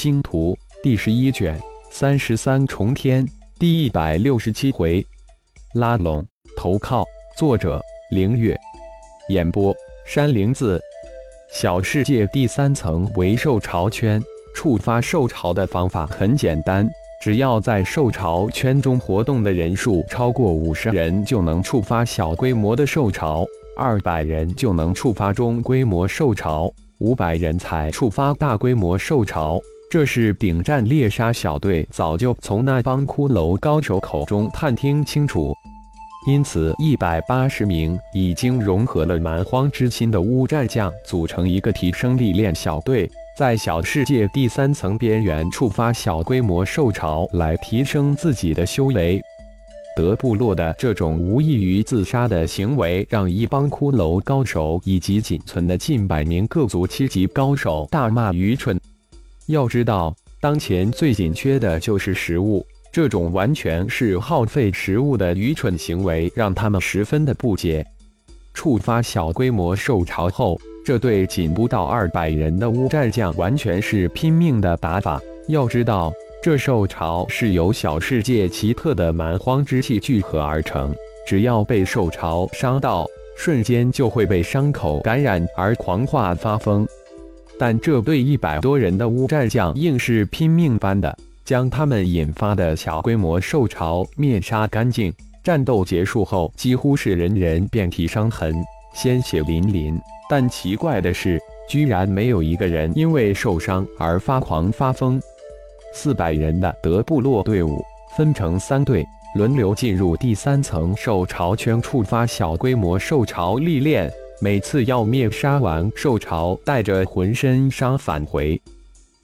星图》第十一卷三十三重天第一百六十七回，拉拢投靠。作者：凌月。演播：山灵子。小世界第三层为受潮圈，触发受潮的方法很简单。只要在受潮圈中活动的人数超过五十人，就能触发小规模的受潮；二百人就能触发中规模受潮；五百人才触发大规模受潮。这是顶战猎杀小队早就从那帮骷髅高手口中探听清楚，因此一百八十名已经融合了蛮荒之心的乌战将组成一个提升历练小队。在小世界第三层边缘触发小规模兽潮，来提升自己的修为。德部落的这种无异于自杀的行为，让一帮骷髅高手以及仅存的近百名各族七级高手大骂愚蠢。要知道，当前最紧缺的就是食物，这种完全是耗费食物的愚蠢行为，让他们十分的不解。触发小规模受潮后。这对仅不到二百人的乌战将完全是拼命的打法。要知道，这兽潮是由小世界奇特的蛮荒之气聚合而成，只要被兽潮伤到，瞬间就会被伤口感染而狂化发疯。但这对一百多人的乌战将硬是拼命般的将他们引发的小规模兽潮灭杀干净。战斗结束后，几乎是人人遍体伤痕，鲜血淋淋。但奇怪的是，居然没有一个人因为受伤而发狂发疯。四百人的德部落队伍分成三队，轮流进入第三层受潮圈，触发小规模受潮历练。每次要灭杀完受潮，带着浑身伤返回。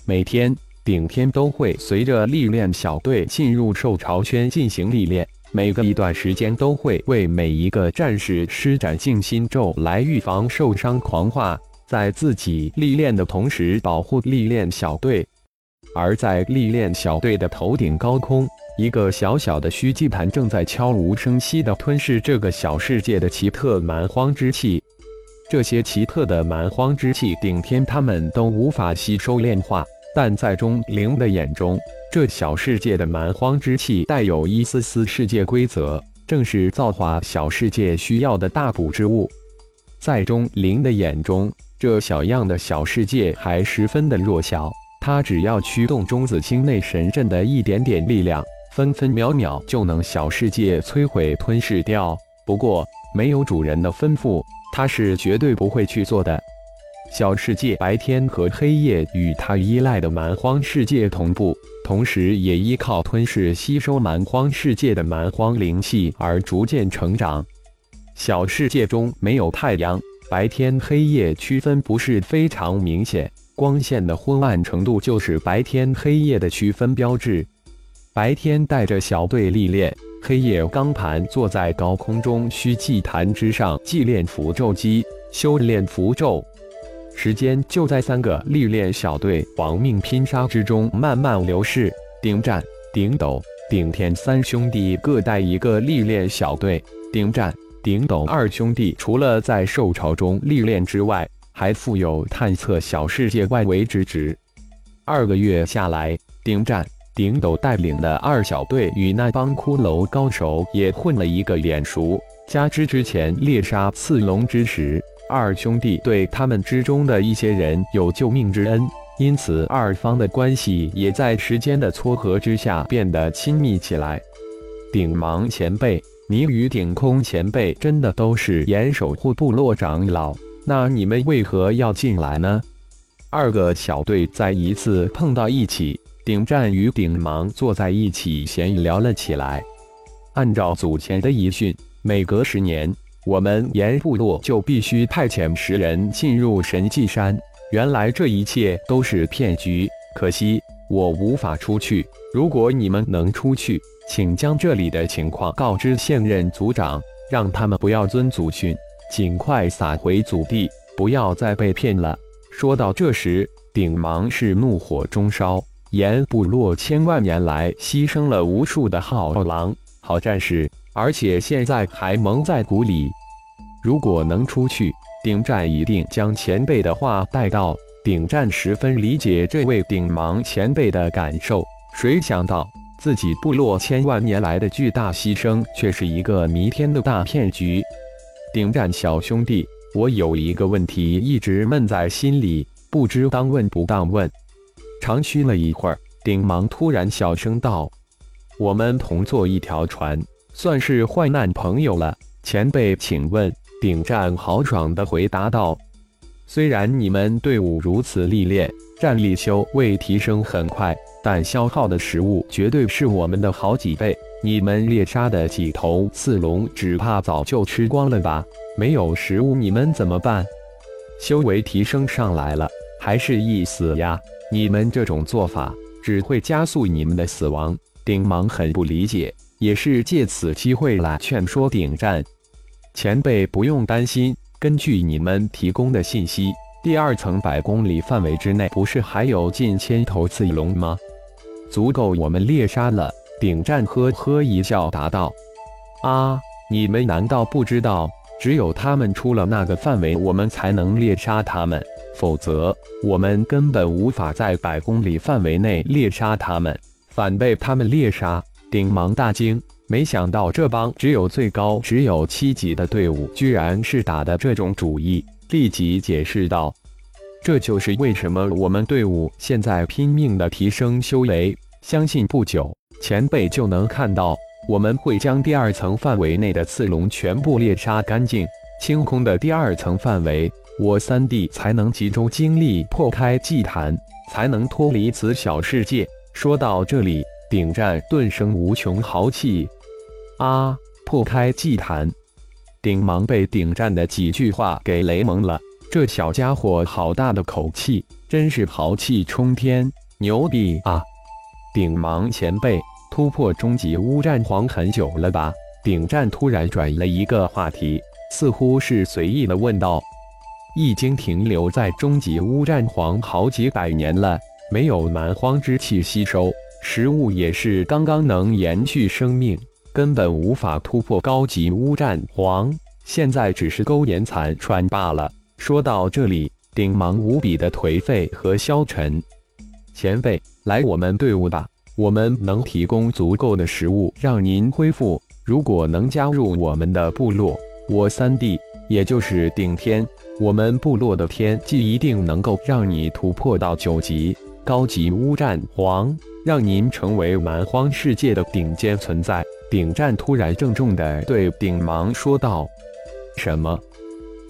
每天顶天都会随着历练小队进入受潮圈进行历练。每隔一段时间都会为每一个战士施展静心咒来预防受伤狂化，在自己历练的同时保护历练小队。而在历练小队的头顶高空，一个小小的虚祭坛正在悄无声息地吞噬这个小世界的奇特蛮荒之气。这些奇特的蛮荒之气，顶天他们都无法吸收炼化。但在钟灵的眼中，这小世界的蛮荒之气带有一丝丝世界规则，正是造化小世界需要的大补之物。在钟灵的眼中，这小样的小世界还十分的弱小，他只要驱动中子星内神阵的一点点力量，分分秒秒就能小世界摧毁吞噬掉。不过，没有主人的吩咐，他是绝对不会去做的。小世界白天和黑夜与它依赖的蛮荒世界同步，同时也依靠吞噬、吸收蛮荒世界的蛮荒灵气而逐渐成长。小世界中没有太阳，白天黑夜区分不是非常明显，光线的昏暗程度就是白天黑夜的区分标志。白天带着小队历练，黑夜钢盘坐在高空中虚祭坛之上祭炼符咒机，修炼符咒。时间就在三个历练小队亡命拼杀之中慢慢流逝。顶战、顶斗、顶天三兄弟各带一个历练小队。顶战、顶斗二兄弟除了在兽潮中历练之外，还负有探测小世界外围之职。二个月下来，顶战、顶斗带领的二小队与那帮骷髅高手也混了一个脸熟。加之之前猎杀刺龙之时。二兄弟对他们之中的一些人有救命之恩，因此二方的关系也在时间的撮合之下变得亲密起来。顶芒前辈，你与顶空前辈真的都是严守护部落长老，那你们为何要进来呢？二个小队再一次碰到一起，顶战与顶芒坐在一起闲聊了起来。按照祖先的遗训，每隔十年。我们岩部落就必须派遣十人进入神迹山。原来这一切都是骗局，可惜我无法出去。如果你们能出去，请将这里的情况告知现任族长，让他们不要遵祖训，尽快撒回祖地，不要再被骗了。说到这时，顶芒是怒火中烧。岩部落千万年来牺牲了无数的好狼、好战士。而且现在还蒙在鼓里。如果能出去，顶战一定将前辈的话带到。顶战十分理解这位顶芒前辈的感受，谁想到自己部落千万年来的巨大牺牲，却是一个弥天的大骗局。顶战小兄弟，我有一个问题一直闷在心里，不知当问不当问。长吁了一会儿，顶芒突然小声道：“我们同坐一条船，算是患难朋友了。”前辈，请问。顶战豪爽地回答道：“虽然你们队伍如此历练，战力修为提升很快，但消耗的食物绝对是我们的好几倍。你们猎杀的几头刺龙，只怕早就吃光了吧？没有食物，你们怎么办？修为提升上来了，还是一死呀？你们这种做法只会加速你们的死亡。”顶芒很不理解，也是借此机会来劝说顶战。前辈不用担心，根据你们提供的信息，第二层百公里范围之内不是还有近千头刺龙吗？足够我们猎杀了。顶战呵呵一笑，答道：“啊，你们难道不知道，只有他们出了那个范围，我们才能猎杀他们，否则我们根本无法在百公里范围内猎杀他们，反被他们猎杀。”顶芒大惊。没想到这帮只有最高只有七级的队伍，居然是打的这种主意，立即解释道：“这就是为什么我们队伍现在拼命的提升修为，相信不久前辈就能看到，我们会将第二层范围内的刺龙全部猎杀干净，清空的第二层范围，我三弟才能集中精力破开祭坛，才能脱离此小世界。”说到这里，顶战顿生无穷豪气。啊！破开祭坛，顶芒被顶战的几句话给雷蒙了。这小家伙好大的口气，真是豪气冲天，牛逼啊！顶芒前辈突破终极乌战皇很久了吧？顶战突然转了一个话题，似乎是随意的问道：“已经停留在终极乌战皇好几百年了，没有蛮荒之气吸收，食物也是刚刚能延续生命。”根本无法突破高级乌战皇，现在只是苟延残喘罢了。说到这里，顶芒无比的颓废和消沉。前辈，来我们队伍吧，我们能提供足够的食物让您恢复。如果能加入我们的部落，我三弟，也就是顶天，我们部落的天际一定能够让你突破到九级高级乌战皇，让您成为蛮荒世界的顶尖存在。顶战突然郑重地对顶芒说道：“什么？”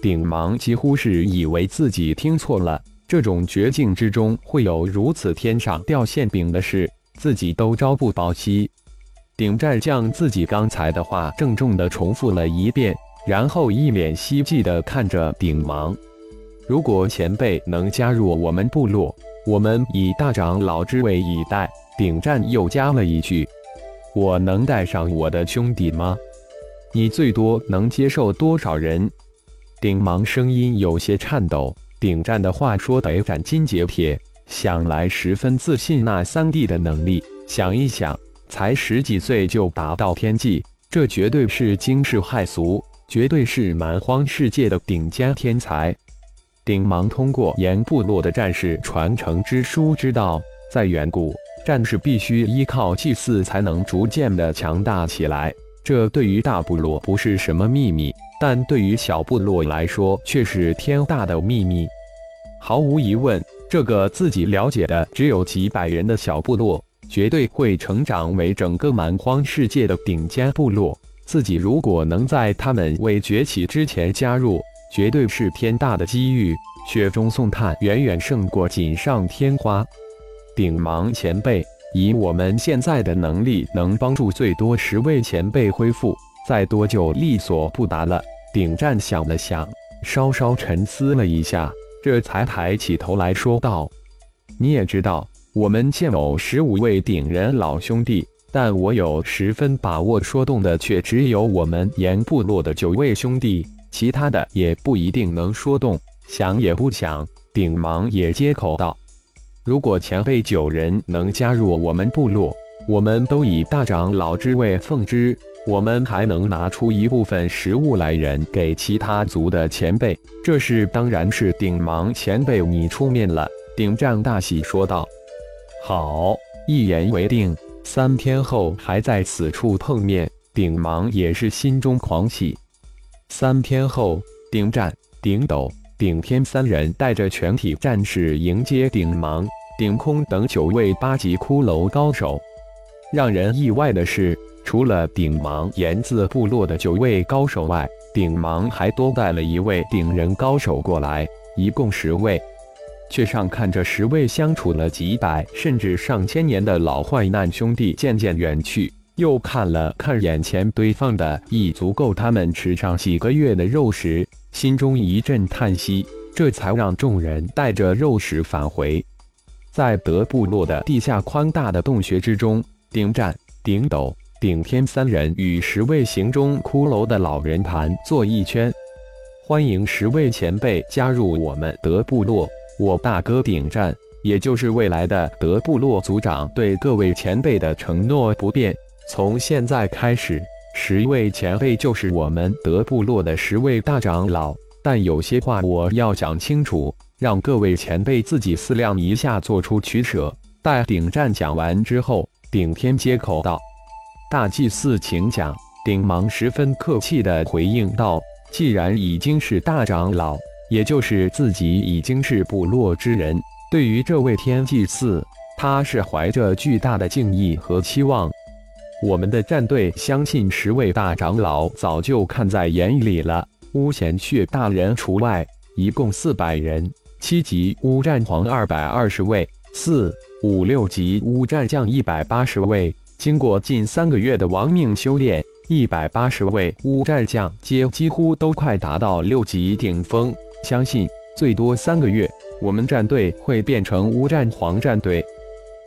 顶芒几乎是以为自己听错了。这种绝境之中会有如此天上掉馅饼的事，自己都朝不保夕。顶战将自己刚才的话郑重地重复了一遍，然后一脸希冀地看着顶芒：“如果前辈能加入我们部落，我们以大长老之位以待。”顶战又加了一句。我能带上我的兄弟吗？你最多能接受多少人？顶芒声音有些颤抖。顶战的话说得斩金截铁，想来十分自信那三弟的能力。想一想，才十几岁就达到天际，这绝对是惊世骇俗，绝对是蛮荒世界的顶尖天才。顶芒通过岩部落的战士传承之书知道，在远古。战士必须依靠祭祀才能逐渐的强大起来，这对于大部落不是什么秘密，但对于小部落来说却是天大的秘密。毫无疑问，这个自己了解的只有几百人的小部落，绝对会成长为整个蛮荒世界的顶尖部落。自己如果能在他们未崛起之前加入，绝对是天大的机遇，雪中送炭，远远胜过锦上添花。顶芒前辈，以我们现在的能力，能帮助最多十位前辈恢复，再多就力所不达了。顶战想了想，稍稍沉思了一下，这才抬起头来说道：“你也知道，我们现有十五位顶人老兄弟，但我有十分把握说动的，却只有我们岩部落的九位兄弟，其他的也不一定能说动。想也不想，顶芒也接口道。”如果前辈九人能加入我们部落，我们都以大长老之位奉之。我们还能拿出一部分食物来人给其他族的前辈。这事当然是顶芒前辈你出面了。顶战大喜说道：“好，一言为定。三天后还在此处碰面。”顶芒也是心中狂喜。三天后，顶战、顶斗、顶天三人带着全体战士迎接顶芒、顶空等九位八级骷髅高手。让人意外的是，除了顶芒岩字部落的九位高手外，顶芒还多带了一位顶人高手过来，一共十位。却上看着十位相处了几百甚至上千年的老患难兄弟渐渐远去，又看了看眼前堆放的已足够他们吃上几个月的肉食，心中一阵叹息，这才让众人带着肉食返回。在德部落的地下宽大的洞穴之中，顶战、顶斗、顶天三人与十位行中骷髅的老人盘坐一圈，欢迎十位前辈加入我们德部落。我大哥顶战，也就是未来的德部落族长，对各位前辈的承诺不变。从现在开始，十位前辈就是我们德部落的十位大长老。但有些话我要讲清楚，让各位前辈自己思量一下，做出取舍。待顶战讲完之后，顶天接口道：“大祭司，请讲。”顶芒十分客气地回应道：“既然已经是大长老。”也就是自己已经是部落之人，对于这位天祭祀，他是怀着巨大的敬意和期望。我们的战队相信十位大长老早就看在眼里了，巫贤血大人除外，一共四百人，七级巫战皇二百二十位，四五六级巫战将一百八十位。经过近三个月的亡命修炼，一百八十位巫战将皆几乎都快达到六级顶峰。相信最多三个月，我们战队会变成乌战皇战队。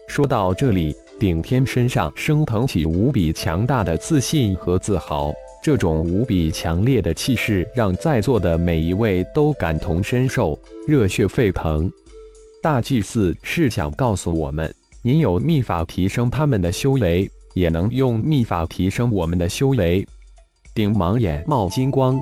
说到这里，顶天身上升腾起无比强大的自信和自豪，这种无比强烈的气势让在座的每一位都感同身受，热血沸腾。大祭司是想告诉我们，您有秘法提升他们的修为，也能用秘法提升我们的修为。顶芒眼冒金光。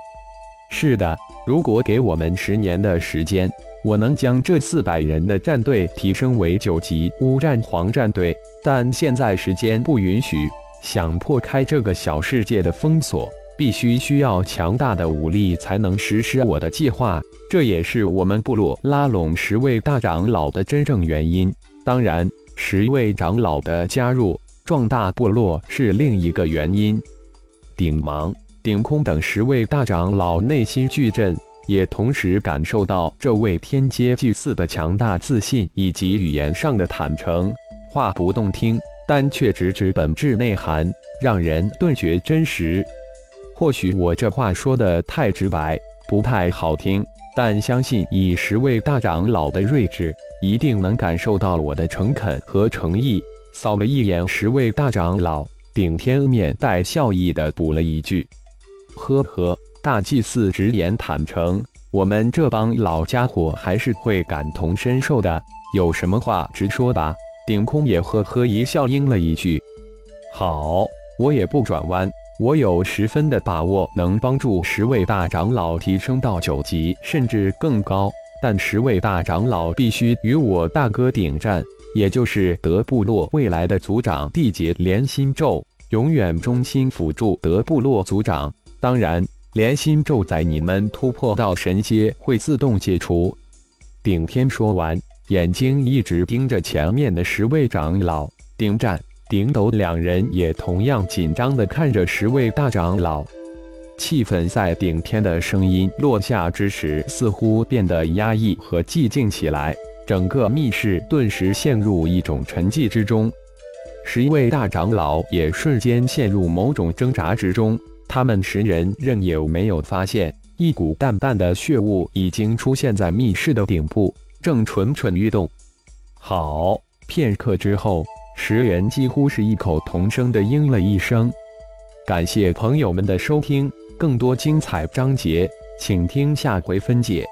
是的，如果给我们十年的时间，我能将这四百人的战队提升为九级乌战皇战队。但现在时间不允许，想破开这个小世界的封锁，必须需要强大的武力才能实施我的计划。这也是我们部落拉拢十位大长老的真正原因。当然，十位长老的加入，壮大部落是另一个原因。顶芒。顶空等十位大长老内心巨震，也同时感受到这位天阶祭祀的强大自信以及语言上的坦诚。话不动听，但却直指本质内涵，让人顿觉真实。或许我这话说的太直白，不太好听，但相信以十位大长老的睿智，一定能感受到我的诚恳和诚意。扫了一眼十位大长老，顶天面带笑意的补了一句。呵呵，大祭司直言坦诚，我们这帮老家伙还是会感同身受的。有什么话直说吧。顶空也呵呵一笑，应了一句：“好，我也不转弯。我有十分的把握，能帮助十位大长老提升到九级，甚至更高。但十位大长老必须与我大哥顶战，也就是德部落未来的族长缔结连心咒，永远忠心辅助德部落族长。”当然，连心咒在你们突破到神阶会自动解除。顶天说完，眼睛一直盯着前面的十位长老。顶战、顶斗两人也同样紧张的看着十位大长老。气氛在顶天的声音落下之时，似乎变得压抑和寂静起来。整个密室顿时陷入一种沉寂之中。十一位大长老也瞬间陷入某种挣扎之中。他们十人仍有没有发现，一股淡淡的血雾已经出现在密室的顶部，正蠢蠢欲动。好，片刻之后，十人几乎是异口同声的应了一声。感谢朋友们的收听，更多精彩章节，请听下回分解。